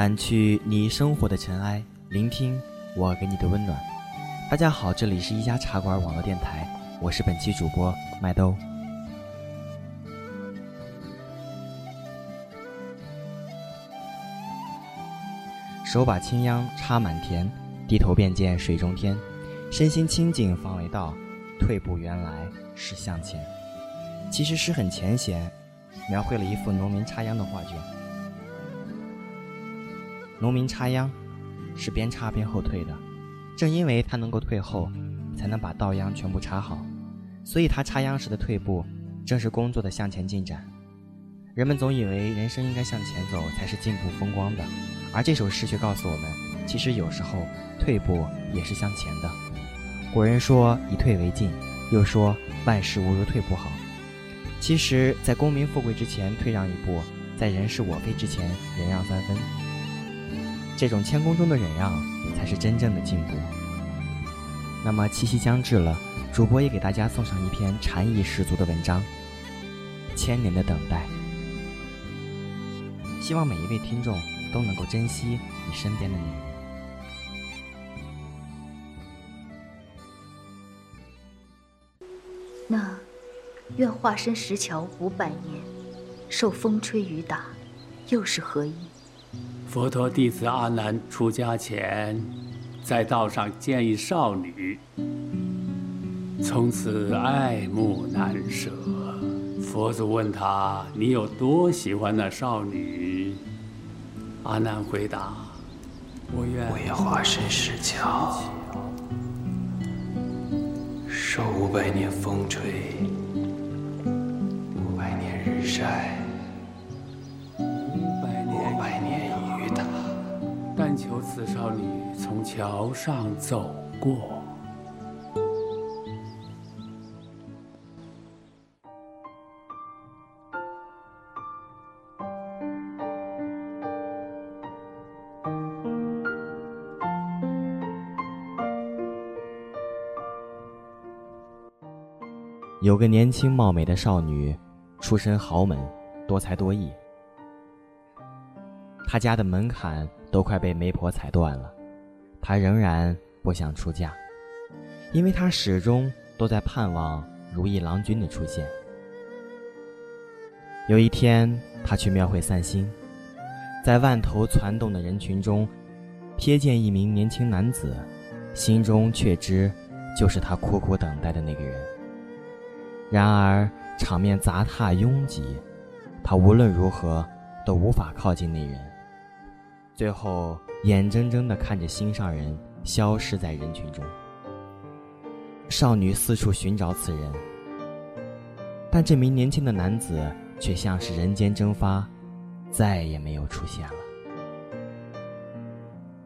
掸去你生活的尘埃，聆听我给你的温暖。大家好，这里是一家茶馆网络电台，我是本期主播麦兜。手把青秧插满田，低头便见水中天。身心清净方为道，退步原来是向前。其实诗很浅显，描绘了一幅农民插秧的画卷。农民插秧是边插边后退的，正因为他能够退后，才能把稻秧全部插好，所以他插秧时的退步，正是工作的向前进展。人们总以为人生应该向前走才是进步风光的，而这首诗却告诉我们，其实有时候退步也是向前的。古人说“以退为进”，又说“万事无如退步好”。其实，在功名富贵之前退让一步，在人是我非之前忍让三分。这种谦恭中的忍让，才是真正的进步。那么七夕将至了，主播也给大家送上一篇禅意十足的文章《千年的等待》。希望每一位听众都能够珍惜你身边的你。那愿化身石桥五百年，受风吹雨打，又是何意？佛陀弟子阿难出家前，在道上见一少女，从此爱慕难舍。佛祖问他：“你有多喜欢那少女？”阿难回答：“我愿我愿化身石桥。”受五百年风吹，五百年日晒，但求此少女从桥上走过。有个年轻貌美的少女，出身豪门，多才多艺。她家的门槛都快被媒婆踩断了，她仍然不想出嫁，因为她始终都在盼望如意郎君的出现。有一天，她去庙会散心，在万头攒动的人群中，瞥见一名年轻男子，心中却知，就是她苦苦等待的那个人。然而场面杂沓拥挤，他无论如何都无法靠近那人。最后眼睁睁地看着心上人消失在人群中。少女四处寻找此人，但这名年轻的男子却像是人间蒸发，再也没有出现了。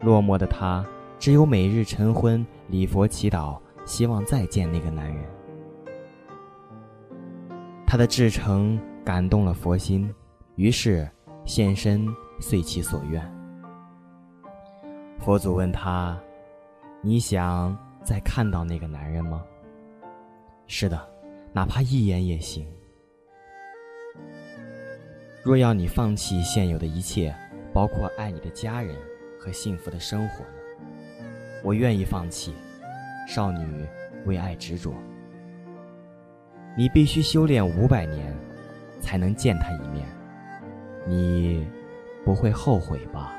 落寞的她只有每日晨昏礼佛祈祷，希望再见那个男人。他的至诚感动了佛心，于是现身遂其所愿。佛祖问他：“你想再看到那个男人吗？”“是的，哪怕一眼也行。”“若要你放弃现有的一切，包括爱你的家人和幸福的生活呢？”“我愿意放弃。”少女为爱执着。你必须修炼五百年，才能见他一面。你不会后悔吧？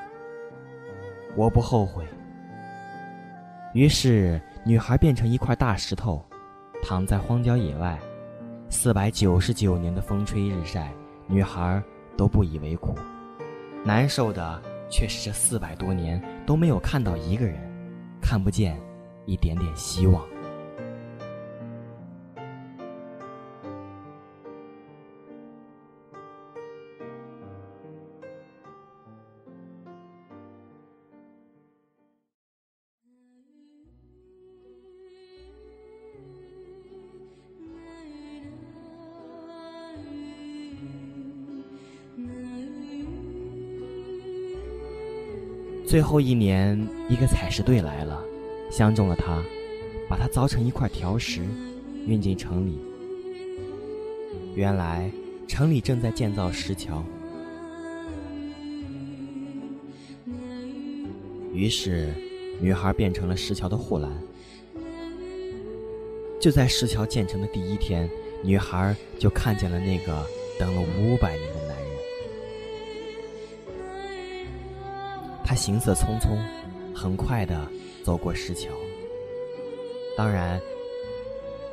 我不后悔。于是，女孩变成一块大石头，躺在荒郊野外，四百九十九年的风吹日晒，女孩都不以为苦。难受的却是这四百多年都没有看到一个人，看不见一点点希望。最后一年，一个采石队来了，相中了他，把他凿成一块条石，运进城里。原来城里正在建造石桥。于是，女孩变成了石桥的护栏。就在石桥建成的第一天，女孩就看见了那个等了五百年的他行色匆匆，很快的走过石桥。当然，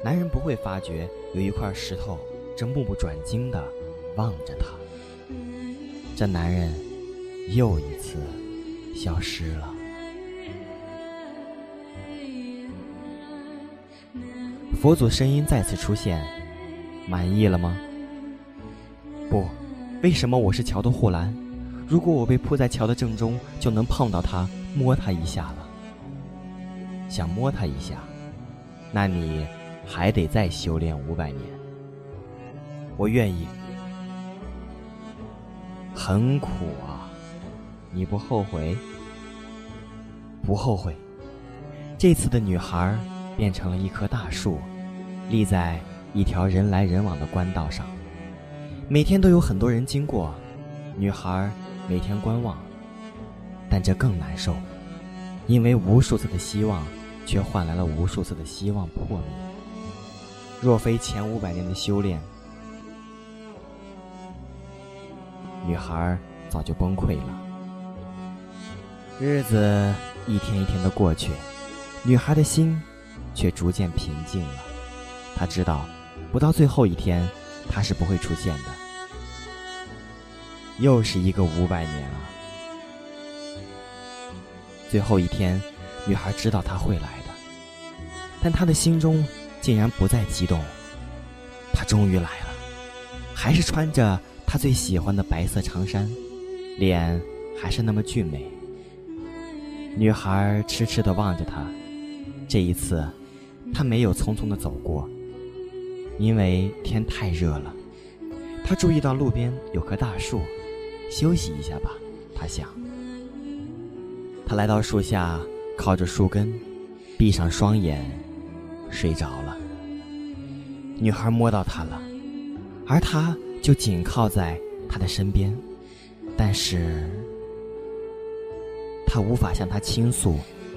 男人不会发觉有一块石头正目不转睛的望着他。这男人又一次消失了。佛祖声音再次出现：“满意了吗？”“不，为什么我是桥的护栏？如果我被铺在桥的正中，就能碰到他，摸他一下了。想摸他一下，那你还得再修炼五百年。我愿意。很苦啊，你不后悔？不后悔。这次的女孩。”变成了一棵大树，立在一条人来人往的官道上。每天都有很多人经过，女孩每天观望。但这更难受，因为无数次的希望，却换来了无数次的希望破灭。若非前五百年的修炼，女孩早就崩溃了。日子一天一天的过去，女孩的心。却逐渐平静了。她知道，不到最后一天，她是不会出现的。又是一个五百年啊！最后一天，女孩知道他会来的，但她的心中竟然不再激动。他终于来了，还是穿着她最喜欢的白色长衫，脸还是那么俊美。女孩痴痴地望着他，这一次。他没有匆匆的走过，因为天太热了。他注意到路边有棵大树，休息一下吧，他想。他来到树下，靠着树根，闭上双眼，睡着了。女孩摸到他了，而他就紧靠在他的身边，但是，他无法向他倾诉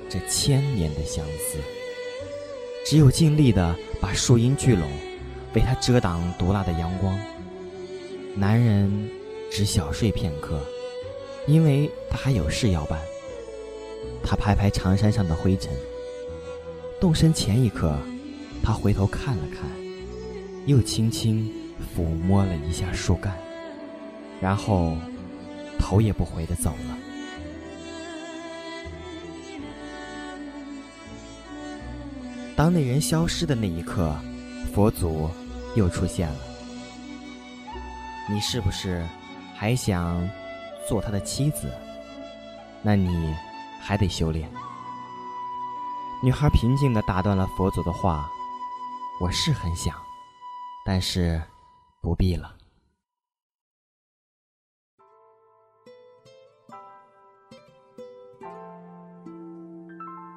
这千年的相思。只有尽力的把树荫聚拢，为他遮挡毒辣的阳光。男人只小睡片刻，因为他还有事要办。他拍拍长衫上的灰尘。动身前一刻，他回头看了看，又轻轻抚摸了一下树干，然后头也不回的走了。当那人消失的那一刻，佛祖又出现了。你是不是还想做他的妻子？那你还得修炼。女孩平静的打断了佛祖的话：“我是很想，但是不必了。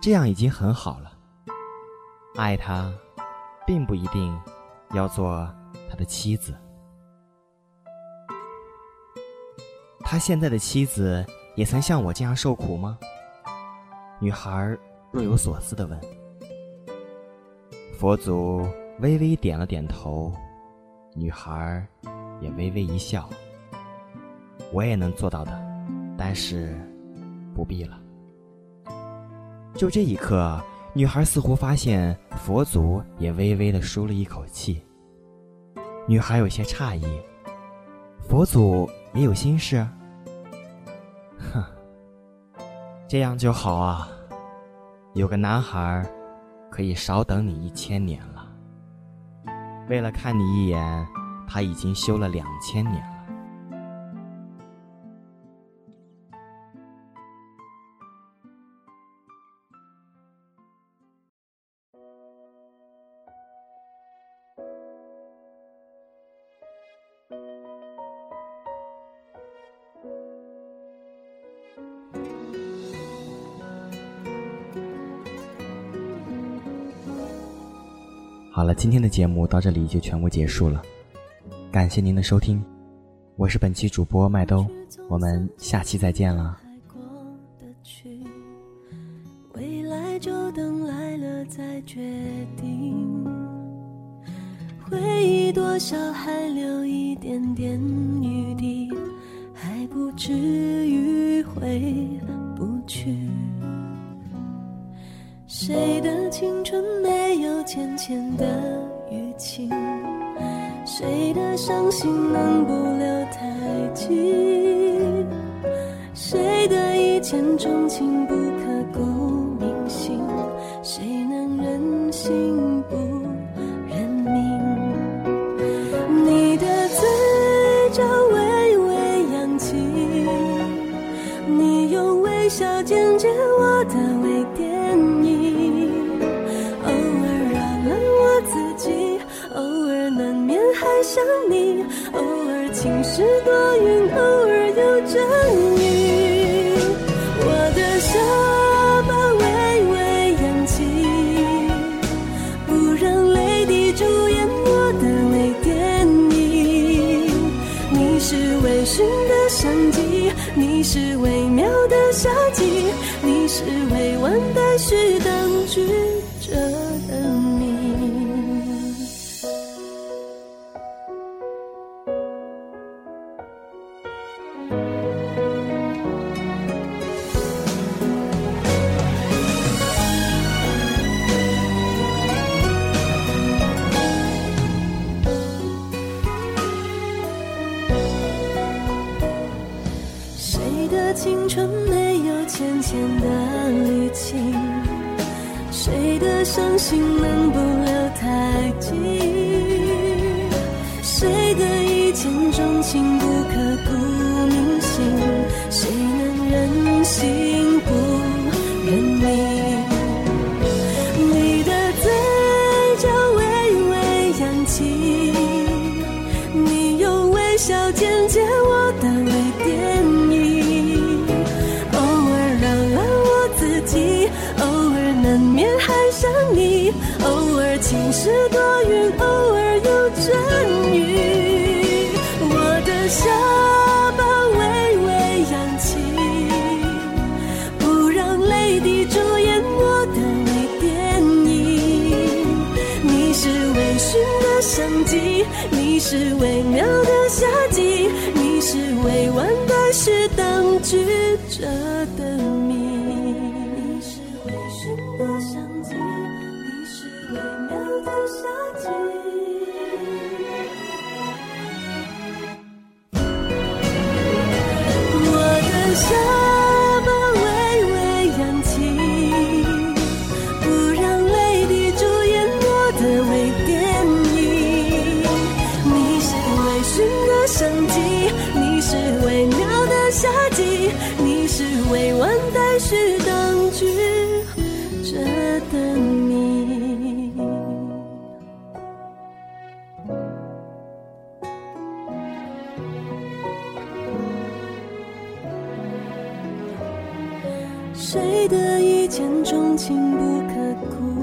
这样已经很好了。”爱他，并不一定要做他的妻子。他现在的妻子也曾像我这样受苦吗？女孩若有所思的问。佛祖微微点了点头，女孩也微微一笑。我也能做到的，但是不必了。就这一刻。女孩似乎发现佛祖也微微的舒了一口气。女孩有些诧异，佛祖也有心事。这样就好啊，有个男孩可以少等你一千年了。为了看你一眼，他已经修了两千年了。好了，今天的节目到这里就全部结束了，感谢您的收听，我是本期主播麦兜，我们下期再见了。未来就等来了再决定。回忆多少还留一点点余地，还不至于回不去。谁的青春没有浅浅的淤青？谁的伤心能不留太迹？谁的一见钟情不可晴时多云，偶尔有阵雨。我的下巴微微扬起，不让泪滴主演我的微电影。你是微醺的相机，你是微妙的夏季，你是未完待续当局者的青春没有浅浅的滤镜？谁的伤心能不留太迹？谁的一见钟情不刻骨你是微妙的夏季，你是未完待续当局者的谁的一见钟情不刻骨